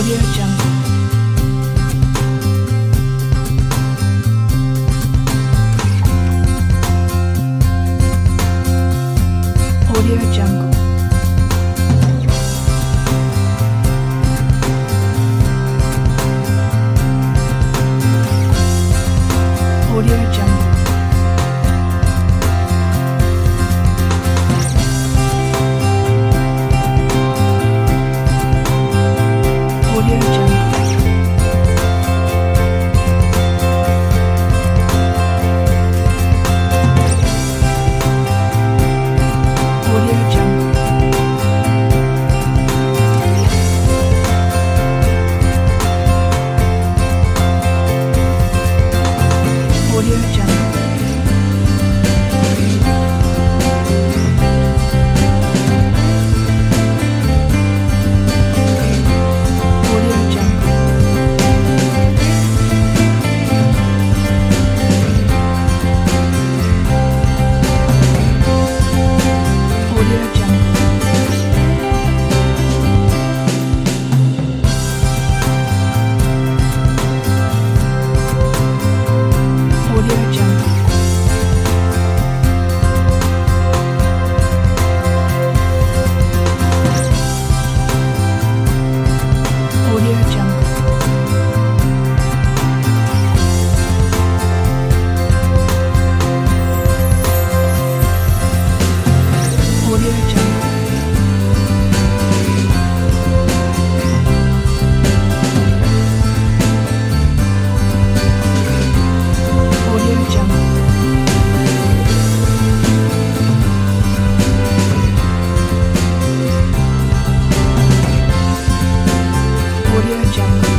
Audio Jungle. Audio Jungle.